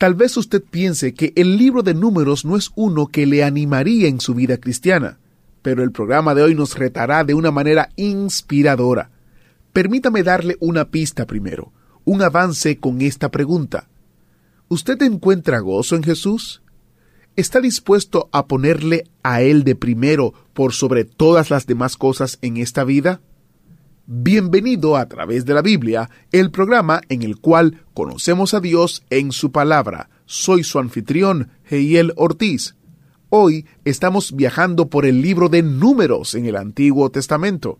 Tal vez usted piense que el libro de números no es uno que le animaría en su vida cristiana, pero el programa de hoy nos retará de una manera inspiradora. Permítame darle una pista primero, un avance con esta pregunta. ¿Usted encuentra gozo en Jesús? ¿Está dispuesto a ponerle a Él de primero por sobre todas las demás cosas en esta vida? Bienvenido a través de la Biblia, el programa en el cual conocemos a Dios en su palabra. Soy su anfitrión, Heiel Ortiz. Hoy estamos viajando por el libro de números en el Antiguo Testamento.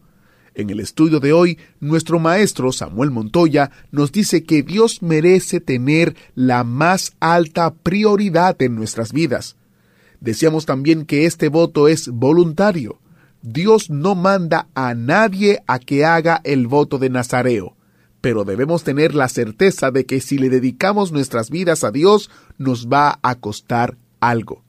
En el estudio de hoy, nuestro maestro Samuel Montoya nos dice que Dios merece tener la más alta prioridad en nuestras vidas. Decíamos también que este voto es voluntario. Dios no manda a nadie a que haga el voto de Nazareo, pero debemos tener la certeza de que si le dedicamos nuestras vidas a Dios, nos va a costar algo.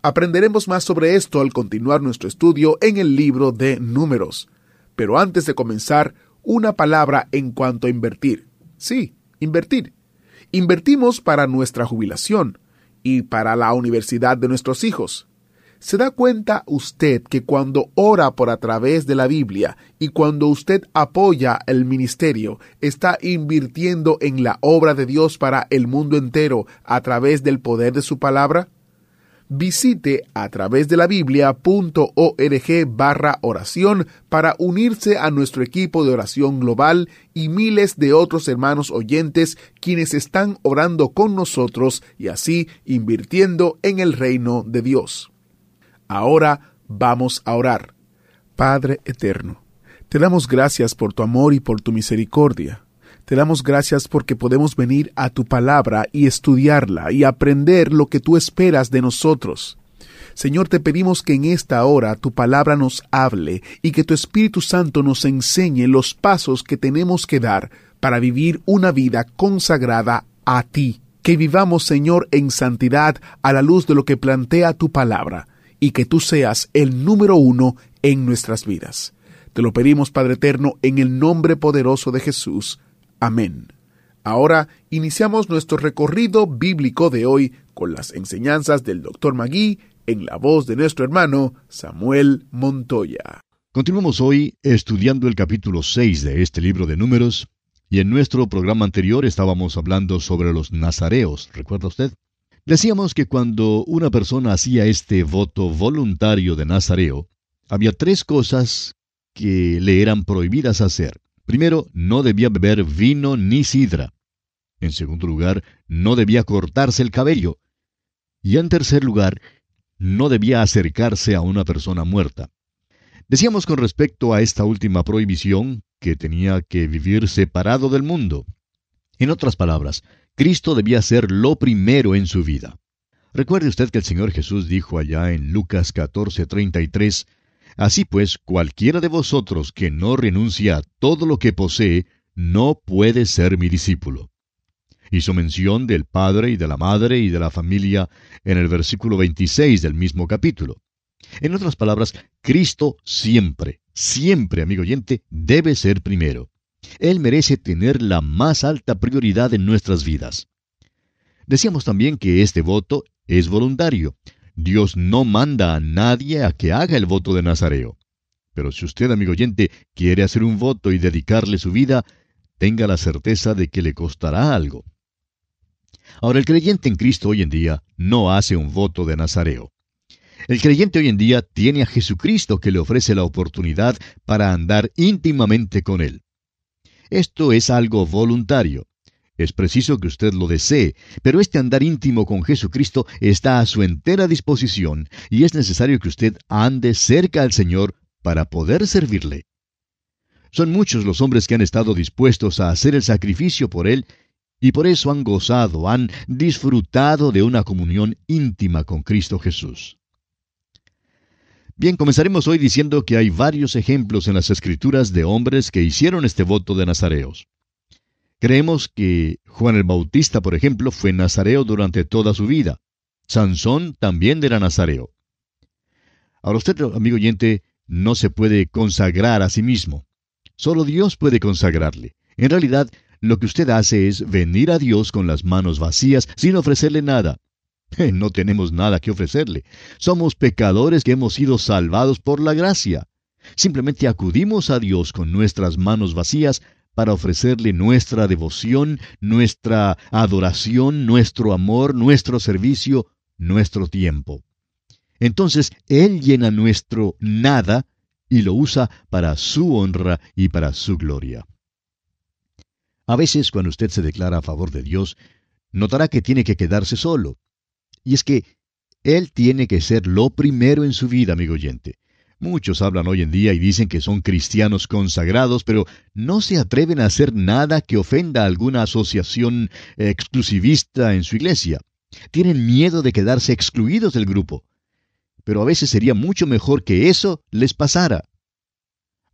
Aprenderemos más sobre esto al continuar nuestro estudio en el libro de números. Pero antes de comenzar, una palabra en cuanto a invertir. Sí, invertir. Invertimos para nuestra jubilación y para la universidad de nuestros hijos. ¿Se da cuenta usted que cuando ora por a través de la Biblia y cuando usted apoya el ministerio, está invirtiendo en la obra de Dios para el mundo entero a través del poder de su palabra? Visite a través de la biblia.org barra oración para unirse a nuestro equipo de oración global y miles de otros hermanos oyentes quienes están orando con nosotros y así invirtiendo en el reino de Dios. Ahora vamos a orar. Padre eterno, te damos gracias por tu amor y por tu misericordia. Te damos gracias porque podemos venir a tu palabra y estudiarla y aprender lo que tú esperas de nosotros. Señor, te pedimos que en esta hora tu palabra nos hable y que tu Espíritu Santo nos enseñe los pasos que tenemos que dar para vivir una vida consagrada a ti. Que vivamos, Señor, en santidad a la luz de lo que plantea tu palabra y que tú seas el número uno en nuestras vidas. Te lo pedimos, Padre Eterno, en el nombre poderoso de Jesús. Amén. Ahora iniciamos nuestro recorrido bíblico de hoy con las enseñanzas del Dr. Magui en la voz de nuestro hermano Samuel Montoya. Continuamos hoy estudiando el capítulo 6 de este libro de números, y en nuestro programa anterior estábamos hablando sobre los nazareos, ¿recuerda usted? Decíamos que cuando una persona hacía este voto voluntario de nazareo, había tres cosas que le eran prohibidas hacer. Primero, no debía beber vino ni sidra. En segundo lugar, no debía cortarse el cabello. Y en tercer lugar, no debía acercarse a una persona muerta. Decíamos con respecto a esta última prohibición que tenía que vivir separado del mundo. En otras palabras, Cristo debía ser lo primero en su vida. Recuerde usted que el Señor Jesús dijo allá en Lucas 14:33, Así pues, cualquiera de vosotros que no renuncia a todo lo que posee, no puede ser mi discípulo. Hizo mención del padre y de la madre y de la familia en el versículo 26 del mismo capítulo. En otras palabras, Cristo siempre, siempre, amigo oyente, debe ser primero. Él merece tener la más alta prioridad en nuestras vidas. Decíamos también que este voto es voluntario, Dios no manda a nadie a que haga el voto de Nazareo. Pero si usted, amigo oyente, quiere hacer un voto y dedicarle su vida, tenga la certeza de que le costará algo. Ahora, el creyente en Cristo hoy en día no hace un voto de Nazareo. El creyente hoy en día tiene a Jesucristo que le ofrece la oportunidad para andar íntimamente con Él. Esto es algo voluntario. Es preciso que usted lo desee, pero este andar íntimo con Jesucristo está a su entera disposición y es necesario que usted ande cerca al Señor para poder servirle. Son muchos los hombres que han estado dispuestos a hacer el sacrificio por Él y por eso han gozado, han disfrutado de una comunión íntima con Cristo Jesús. Bien, comenzaremos hoy diciendo que hay varios ejemplos en las Escrituras de hombres que hicieron este voto de nazareos. Creemos que Juan el Bautista, por ejemplo, fue nazareo durante toda su vida. Sansón también era nazareo. Ahora usted, amigo oyente, no se puede consagrar a sí mismo. Solo Dios puede consagrarle. En realidad, lo que usted hace es venir a Dios con las manos vacías sin ofrecerle nada. No tenemos nada que ofrecerle. Somos pecadores que hemos sido salvados por la gracia. Simplemente acudimos a Dios con nuestras manos vacías para ofrecerle nuestra devoción, nuestra adoración, nuestro amor, nuestro servicio, nuestro tiempo. Entonces Él llena nuestro nada y lo usa para su honra y para su gloria. A veces cuando usted se declara a favor de Dios, notará que tiene que quedarse solo. Y es que Él tiene que ser lo primero en su vida, amigo oyente. Muchos hablan hoy en día y dicen que son cristianos consagrados, pero no se atreven a hacer nada que ofenda a alguna asociación exclusivista en su iglesia. Tienen miedo de quedarse excluidos del grupo. Pero a veces sería mucho mejor que eso les pasara.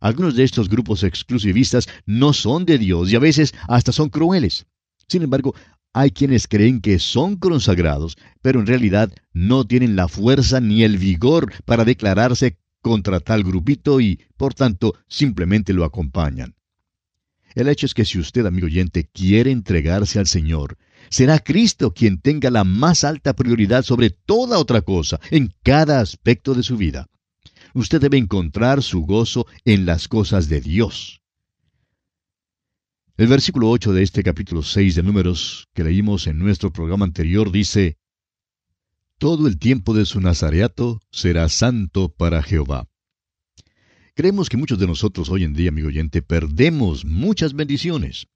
Algunos de estos grupos exclusivistas no son de Dios y a veces hasta son crueles. Sin embargo, hay quienes creen que son consagrados, pero en realidad no tienen la fuerza ni el vigor para declararse contra tal grupito y, por tanto, simplemente lo acompañan. El hecho es que si usted, amigo oyente, quiere entregarse al Señor, será Cristo quien tenga la más alta prioridad sobre toda otra cosa en cada aspecto de su vida. Usted debe encontrar su gozo en las cosas de Dios. El versículo 8 de este capítulo 6 de Números que leímos en nuestro programa anterior dice, Todo el tiempo de su nazareato será santo para Jehová. Creemos que muchos de nosotros hoy en día, amigo oyente, perdemos muchas bendiciones.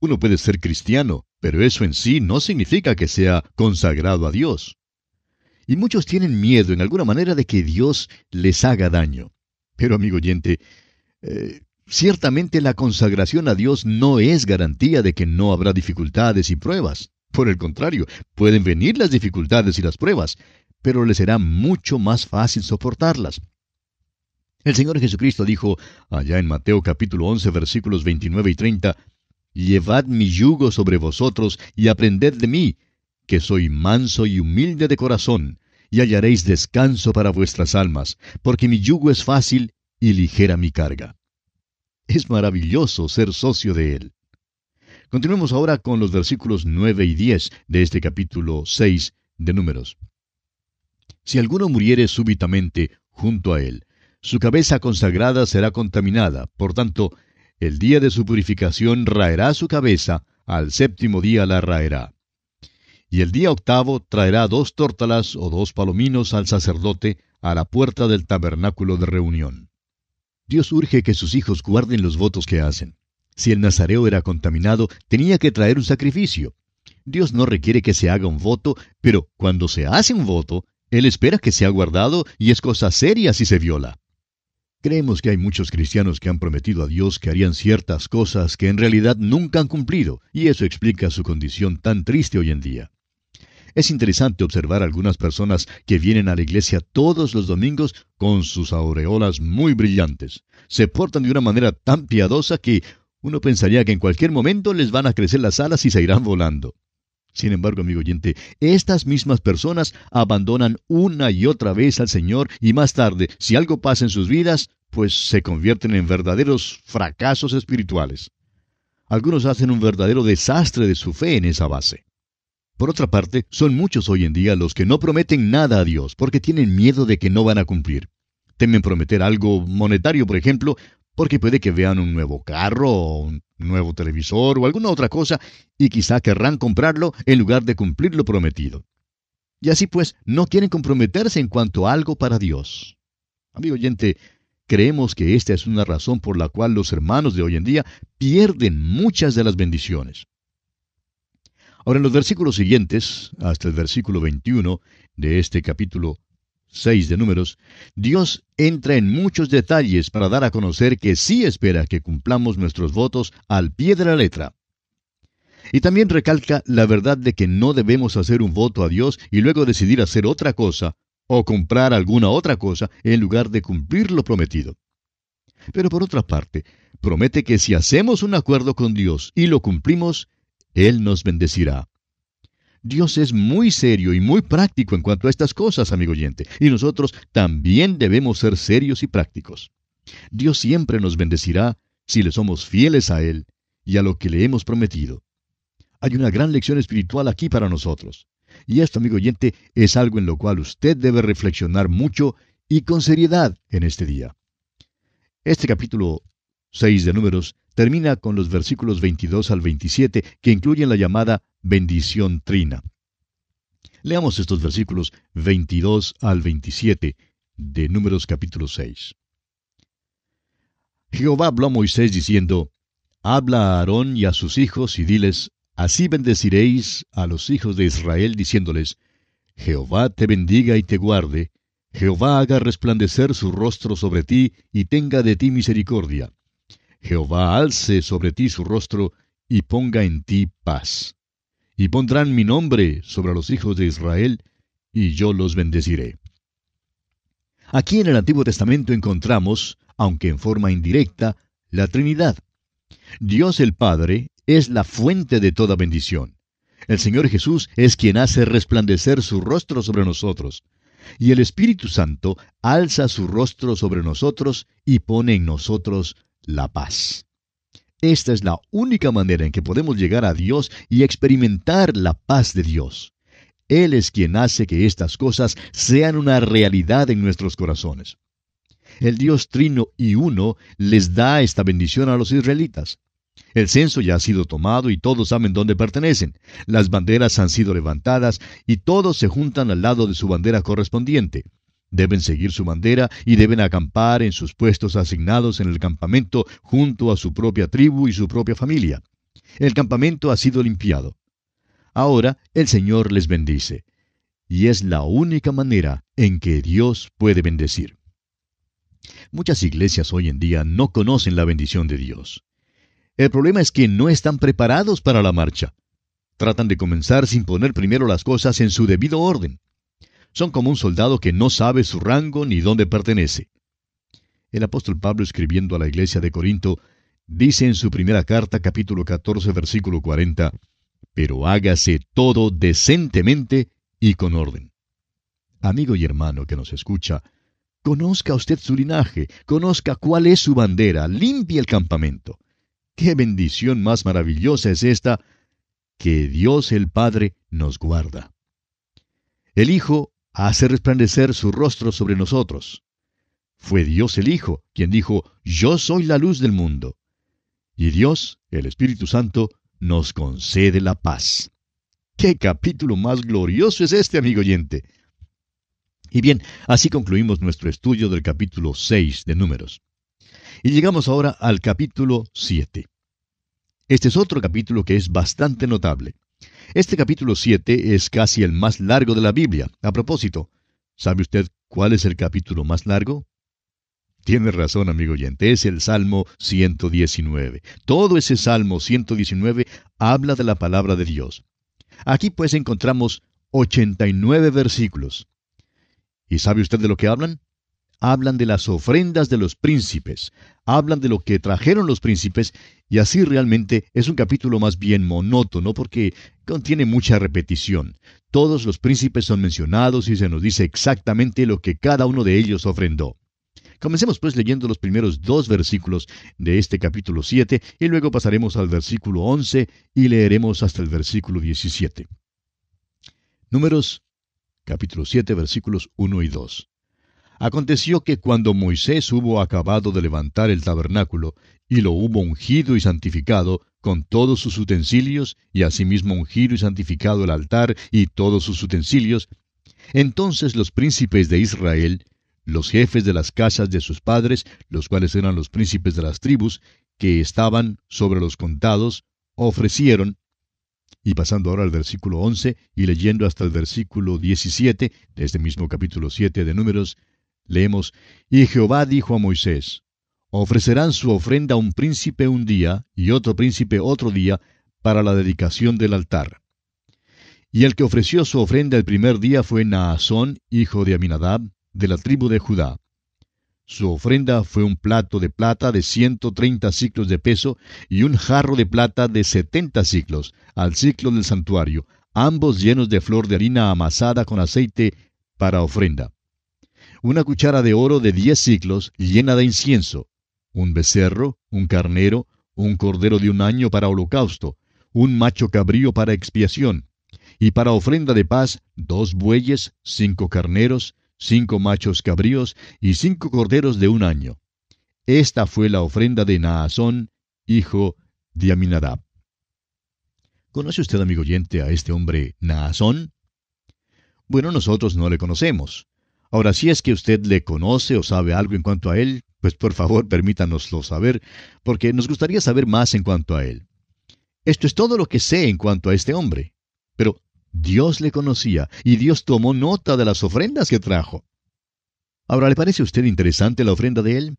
Uno puede ser cristiano, pero eso en sí no significa que sea consagrado a Dios. Y muchos tienen miedo en alguna manera de que Dios les haga daño. Pero, amigo oyente, eh, Ciertamente la consagración a Dios no es garantía de que no habrá dificultades y pruebas. Por el contrario, pueden venir las dificultades y las pruebas, pero le será mucho más fácil soportarlas. El Señor Jesucristo dijo allá en Mateo capítulo 11 versículos 29 y 30, Llevad mi yugo sobre vosotros y aprended de mí, que soy manso y humilde de corazón, y hallaréis descanso para vuestras almas, porque mi yugo es fácil y ligera mi carga. Es maravilloso ser socio de Él. Continuemos ahora con los versículos 9 y 10 de este capítulo 6 de Números. Si alguno muriere súbitamente junto a Él, su cabeza consagrada será contaminada, por tanto, el día de su purificación raerá su cabeza, al séptimo día la raerá. Y el día octavo traerá dos tórtalas o dos palominos al sacerdote a la puerta del tabernáculo de reunión. Dios urge que sus hijos guarden los votos que hacen. Si el nazareo era contaminado, tenía que traer un sacrificio. Dios no requiere que se haga un voto, pero cuando se hace un voto, Él espera que sea guardado y es cosa seria si se viola. Creemos que hay muchos cristianos que han prometido a Dios que harían ciertas cosas que en realidad nunca han cumplido, y eso explica su condición tan triste hoy en día. Es interesante observar algunas personas que vienen a la iglesia todos los domingos con sus aureolas muy brillantes. Se portan de una manera tan piadosa que uno pensaría que en cualquier momento les van a crecer las alas y se irán volando. Sin embargo, amigo oyente, estas mismas personas abandonan una y otra vez al Señor y más tarde, si algo pasa en sus vidas, pues se convierten en verdaderos fracasos espirituales. Algunos hacen un verdadero desastre de su fe en esa base. Por otra parte, son muchos hoy en día los que no prometen nada a Dios porque tienen miedo de que no van a cumplir. Temen prometer algo monetario, por ejemplo, porque puede que vean un nuevo carro o un nuevo televisor o alguna otra cosa y quizá querrán comprarlo en lugar de cumplir lo prometido. Y así pues, no quieren comprometerse en cuanto a algo para Dios. Amigo oyente, creemos que esta es una razón por la cual los hermanos de hoy en día pierden muchas de las bendiciones. Ahora, en los versículos siguientes, hasta el versículo 21 de este capítulo 6 de Números, Dios entra en muchos detalles para dar a conocer que sí espera que cumplamos nuestros votos al pie de la letra. Y también recalca la verdad de que no debemos hacer un voto a Dios y luego decidir hacer otra cosa o comprar alguna otra cosa en lugar de cumplir lo prometido. Pero por otra parte, promete que si hacemos un acuerdo con Dios y lo cumplimos, Él nos bendecirá. Dios es muy serio y muy práctico en cuanto a estas cosas, amigo oyente, y nosotros también debemos ser serios y prácticos. Dios siempre nos bendecirá si le somos fieles a Él y a lo que le hemos prometido. Hay una gran lección espiritual aquí para nosotros. Y esto, amigo oyente, es algo en lo cual usted debe reflexionar mucho y con seriedad en este día. Este capítulo 6 de Números termina con los versículos 22 al 27 que incluyen la llamada bendición trina. Leamos estos versículos 22 al 27 de Números capítulo 6. Jehová habló a Moisés diciendo, Habla a Aarón y a sus hijos y diles, Así bendeciréis a los hijos de Israel diciéndoles, Jehová te bendiga y te guarde, Jehová haga resplandecer su rostro sobre ti y tenga de ti misericordia. Jehová alce sobre ti su rostro y ponga en ti paz. Y pondrán mi nombre sobre los hijos de Israel, y yo los bendeciré. Aquí en el Antiguo Testamento encontramos, aunque en forma indirecta, la Trinidad. Dios el Padre es la fuente de toda bendición. El Señor Jesús es quien hace resplandecer su rostro sobre nosotros y el Espíritu Santo alza su rostro sobre nosotros y pone en nosotros la paz. Esta es la única manera en que podemos llegar a Dios y experimentar la paz de Dios. Él es quien hace que estas cosas sean una realidad en nuestros corazones. El Dios trino y uno les da esta bendición a los israelitas. El censo ya ha sido tomado y todos saben dónde pertenecen. Las banderas han sido levantadas y todos se juntan al lado de su bandera correspondiente. Deben seguir su bandera y deben acampar en sus puestos asignados en el campamento junto a su propia tribu y su propia familia. El campamento ha sido limpiado. Ahora el Señor les bendice. Y es la única manera en que Dios puede bendecir. Muchas iglesias hoy en día no conocen la bendición de Dios. El problema es que no están preparados para la marcha. Tratan de comenzar sin poner primero las cosas en su debido orden. Son como un soldado que no sabe su rango ni dónde pertenece. El apóstol Pablo escribiendo a la iglesia de Corinto dice en su primera carta capítulo 14 versículo 40, pero hágase todo decentemente y con orden. Amigo y hermano que nos escucha, conozca usted su linaje, conozca cuál es su bandera, limpie el campamento. Qué bendición más maravillosa es esta, que Dios el Padre nos guarda. El Hijo hace resplandecer su rostro sobre nosotros. Fue Dios el Hijo quien dijo, Yo soy la luz del mundo. Y Dios, el Espíritu Santo, nos concede la paz. ¡Qué capítulo más glorioso es este, amigo oyente! Y bien, así concluimos nuestro estudio del capítulo 6 de Números. Y llegamos ahora al capítulo 7. Este es otro capítulo que es bastante notable. Este capítulo 7 es casi el más largo de la Biblia. A propósito, ¿sabe usted cuál es el capítulo más largo? Tiene razón, amigo oyente, es el Salmo 119. Todo ese Salmo 119 habla de la palabra de Dios. Aquí pues encontramos 89 versículos. ¿Y sabe usted de lo que hablan? Hablan de las ofrendas de los príncipes, hablan de lo que trajeron los príncipes, y así realmente es un capítulo más bien monótono porque contiene mucha repetición. Todos los príncipes son mencionados y se nos dice exactamente lo que cada uno de ellos ofrendó. Comencemos pues leyendo los primeros dos versículos de este capítulo 7 y luego pasaremos al versículo 11 y leeremos hasta el versículo 17. Números capítulo 7 versículos 1 y 2. Aconteció que cuando Moisés hubo acabado de levantar el tabernáculo, y lo hubo ungido y santificado, con todos sus utensilios, y asimismo ungido y santificado el altar y todos sus utensilios, entonces los príncipes de Israel, los jefes de las casas de sus padres, los cuales eran los príncipes de las tribus, que estaban sobre los contados, ofrecieron, y pasando ahora al versículo 11 y leyendo hasta el versículo 17 de este mismo capítulo 7 de Números, Leemos, Y Jehová dijo a Moisés, Ofrecerán su ofrenda un príncipe un día y otro príncipe otro día, para la dedicación del altar. Y el que ofreció su ofrenda el primer día fue Naasón, hijo de Aminadab, de la tribu de Judá. Su ofrenda fue un plato de plata de ciento treinta ciclos de peso y un jarro de plata de setenta ciclos, al ciclo del santuario, ambos llenos de flor de harina amasada con aceite para ofrenda. Una cuchara de oro de diez ciclos llena de incienso, un becerro, un carnero, un cordero de un año para holocausto, un macho cabrío para expiación, y para ofrenda de paz dos bueyes, cinco carneros, cinco machos cabríos y cinco corderos de un año. Esta fue la ofrenda de Naasón, hijo de Aminadab. ¿Conoce usted, amigo oyente, a este hombre Naasón? Bueno, nosotros no le conocemos. Ahora, si es que usted le conoce o sabe algo en cuanto a él, pues por favor permítanoslo saber, porque nos gustaría saber más en cuanto a él. Esto es todo lo que sé en cuanto a este hombre. Pero Dios le conocía y Dios tomó nota de las ofrendas que trajo. Ahora, ¿le parece a usted interesante la ofrenda de él?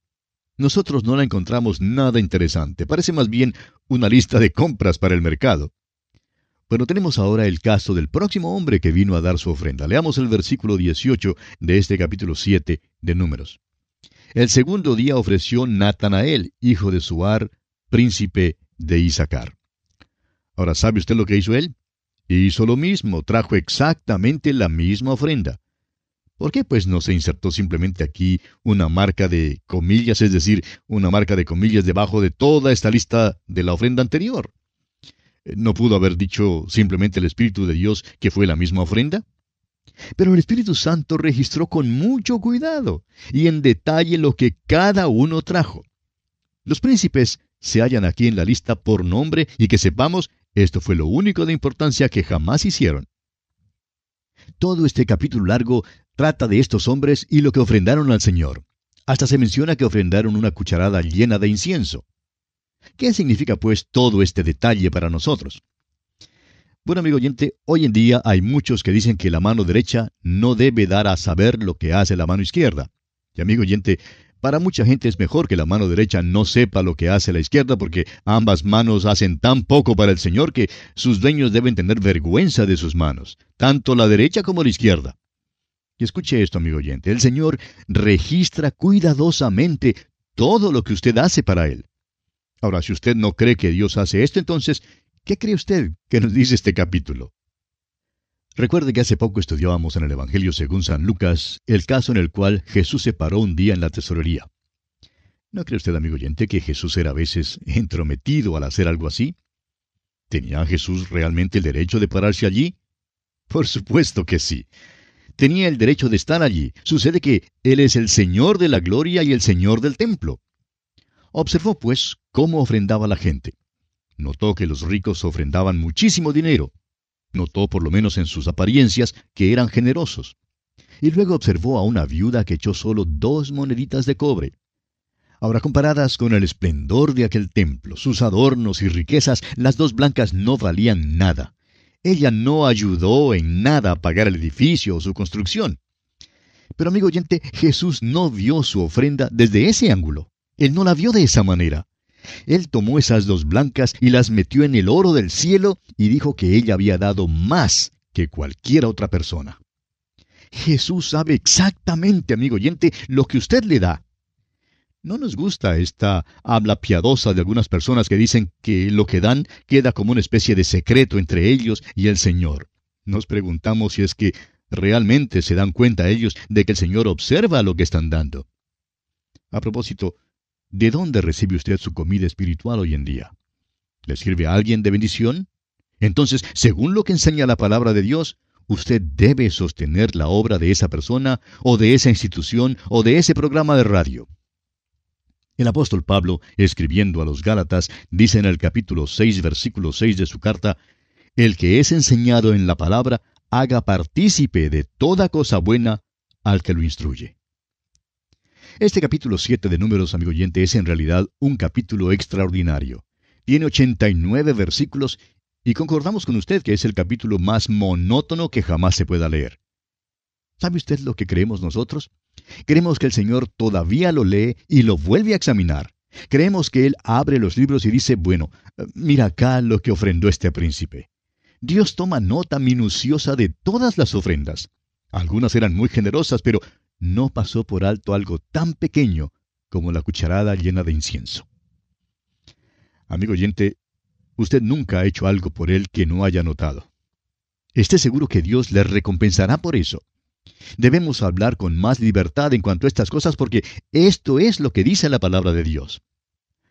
Nosotros no la encontramos nada interesante, parece más bien una lista de compras para el mercado. Bueno, tenemos ahora el caso del próximo hombre que vino a dar su ofrenda. Leamos el versículo 18 de este capítulo 7 de Números. El segundo día ofreció Natanael, hijo de Suar, príncipe de Isaacar. Ahora, ¿sabe usted lo que hizo él? Hizo lo mismo, trajo exactamente la misma ofrenda. ¿Por qué pues no se insertó simplemente aquí una marca de comillas, es decir, una marca de comillas debajo de toda esta lista de la ofrenda anterior? ¿No pudo haber dicho simplemente el Espíritu de Dios que fue la misma ofrenda? Pero el Espíritu Santo registró con mucho cuidado y en detalle lo que cada uno trajo. Los príncipes se hallan aquí en la lista por nombre y que sepamos esto fue lo único de importancia que jamás hicieron. Todo este capítulo largo trata de estos hombres y lo que ofrendaron al Señor. Hasta se menciona que ofrendaron una cucharada llena de incienso. ¿Qué significa pues todo este detalle para nosotros? Bueno, amigo oyente, hoy en día hay muchos que dicen que la mano derecha no debe dar a saber lo que hace la mano izquierda. Y amigo oyente, para mucha gente es mejor que la mano derecha no sepa lo que hace la izquierda porque ambas manos hacen tan poco para el Señor que sus dueños deben tener vergüenza de sus manos, tanto la derecha como la izquierda. Y escuche esto, amigo oyente, el Señor registra cuidadosamente todo lo que usted hace para Él. Ahora, si usted no cree que Dios hace esto, entonces, ¿qué cree usted que nos dice este capítulo? Recuerde que hace poco estudiábamos en el Evangelio según San Lucas el caso en el cual Jesús se paró un día en la tesorería. ¿No cree usted, amigo oyente, que Jesús era a veces entrometido al hacer algo así? ¿Tenía Jesús realmente el derecho de pararse allí? Por supuesto que sí. Tenía el derecho de estar allí. Sucede que Él es el Señor de la gloria y el Señor del templo. Observó, pues, cómo ofrendaba la gente. Notó que los ricos ofrendaban muchísimo dinero. Notó, por lo menos en sus apariencias, que eran generosos. Y luego observó a una viuda que echó solo dos moneditas de cobre. Ahora, comparadas con el esplendor de aquel templo, sus adornos y riquezas, las dos blancas no valían nada. Ella no ayudó en nada a pagar el edificio o su construcción. Pero amigo oyente, Jesús no vio su ofrenda desde ese ángulo. Él no la vio de esa manera. Él tomó esas dos blancas y las metió en el oro del cielo y dijo que ella había dado más que cualquier otra persona. Jesús sabe exactamente, amigo oyente, lo que usted le da. No nos gusta esta habla piadosa de algunas personas que dicen que lo que dan queda como una especie de secreto entre ellos y el Señor. Nos preguntamos si es que realmente se dan cuenta ellos de que el Señor observa lo que están dando. A propósito, ¿De dónde recibe usted su comida espiritual hoy en día? ¿Le sirve a alguien de bendición? Entonces, según lo que enseña la palabra de Dios, usted debe sostener la obra de esa persona o de esa institución o de ese programa de radio. El apóstol Pablo, escribiendo a los Gálatas, dice en el capítulo 6, versículo 6 de su carta, El que es enseñado en la palabra, haga partícipe de toda cosa buena al que lo instruye. Este capítulo 7 de Números, amigo oyente, es en realidad un capítulo extraordinario. Tiene 89 versículos y concordamos con usted que es el capítulo más monótono que jamás se pueda leer. ¿Sabe usted lo que creemos nosotros? Creemos que el Señor todavía lo lee y lo vuelve a examinar, Creemos que Él abre los libros y dice, bueno, mira acá lo que ofrendó este príncipe. Dios toma nota minuciosa de todas las ofrendas. Algunas eran muy generosas, pero no pasó por alto algo tan pequeño como la cucharada llena de incienso. Amigo oyente, usted nunca ha hecho algo por Él que no haya notado. Esté seguro que Dios le recompensará por eso. Debemos hablar con más libertad en cuanto a estas cosas porque esto es lo que dice la palabra de Dios.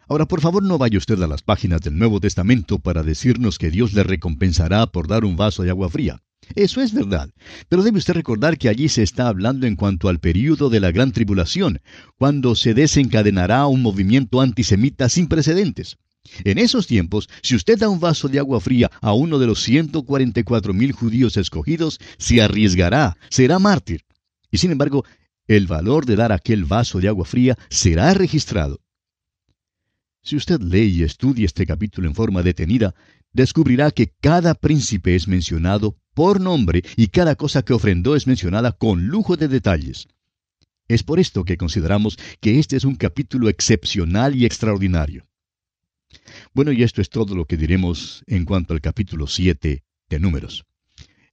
Ahora, por favor, no vaya usted a las páginas del Nuevo Testamento para decirnos que Dios le recompensará por dar un vaso de agua fría. Eso es verdad, pero debe usted recordar que allí se está hablando en cuanto al período de la gran tribulación, cuando se desencadenará un movimiento antisemita sin precedentes. En esos tiempos, si usted da un vaso de agua fría a uno de los 144 mil judíos escogidos, se arriesgará, será mártir. Y sin embargo, el valor de dar aquel vaso de agua fría será registrado. Si usted lee y estudia este capítulo en forma detenida, descubrirá que cada príncipe es mencionado por nombre y cada cosa que ofrendó es mencionada con lujo de detalles. Es por esto que consideramos que este es un capítulo excepcional y extraordinario. Bueno, y esto es todo lo que diremos en cuanto al capítulo 7 de Números.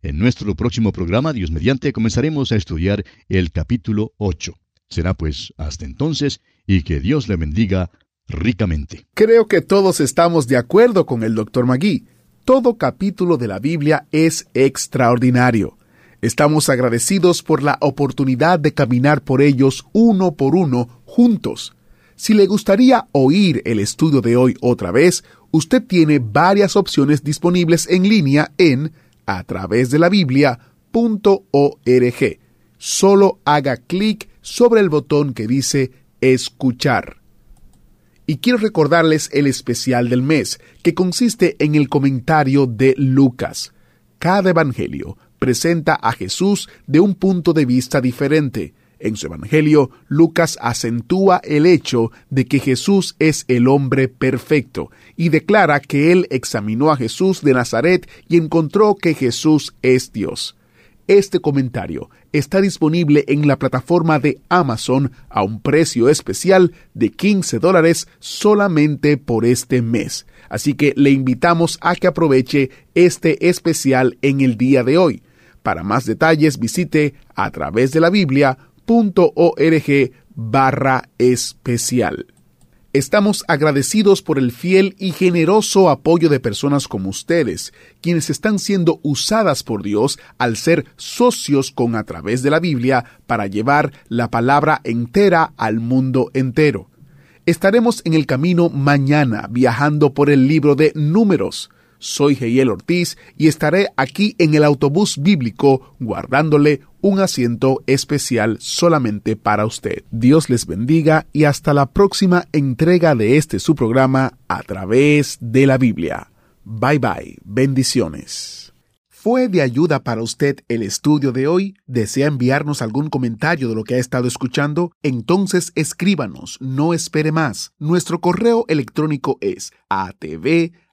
En nuestro próximo programa, Dios mediante, comenzaremos a estudiar el capítulo 8. Será pues hasta entonces y que Dios le bendiga ricamente. Creo que todos estamos de acuerdo con el Dr. Magui. Todo capítulo de la Biblia es extraordinario. Estamos agradecidos por la oportunidad de caminar por ellos uno por uno juntos. Si le gustaría oír el estudio de hoy otra vez, usted tiene varias opciones disponibles en línea en a través de la Biblia.org. Solo haga clic sobre el botón que dice Escuchar. Y quiero recordarles el especial del mes, que consiste en el comentario de Lucas. Cada evangelio presenta a Jesús de un punto de vista diferente en su Evangelio, Lucas acentúa el hecho de que Jesús es el hombre perfecto y declara que él examinó a Jesús de Nazaret y encontró que Jesús es Dios. Este comentario está disponible en la plataforma de Amazon a un precio especial de 15 dólares solamente por este mes. Así que le invitamos a que aproveche este especial en el día de hoy. Para más detalles visite a través de la Biblia org barra especial. Estamos agradecidos por el fiel y generoso apoyo de personas como ustedes, quienes están siendo usadas por Dios al ser socios con a través de la Biblia para llevar la palabra entera al mundo entero. Estaremos en el camino mañana viajando por el libro de números. Soy Geiel Ortiz y estaré aquí en el autobús bíblico guardándole un asiento especial solamente para usted. Dios les bendiga y hasta la próxima entrega de este su programa a través de la Biblia. Bye bye, bendiciones. ¿Fue de ayuda para usted el estudio de hoy? ¿Desea enviarnos algún comentario de lo que ha estado escuchando? Entonces escríbanos, no espere más. Nuestro correo electrónico es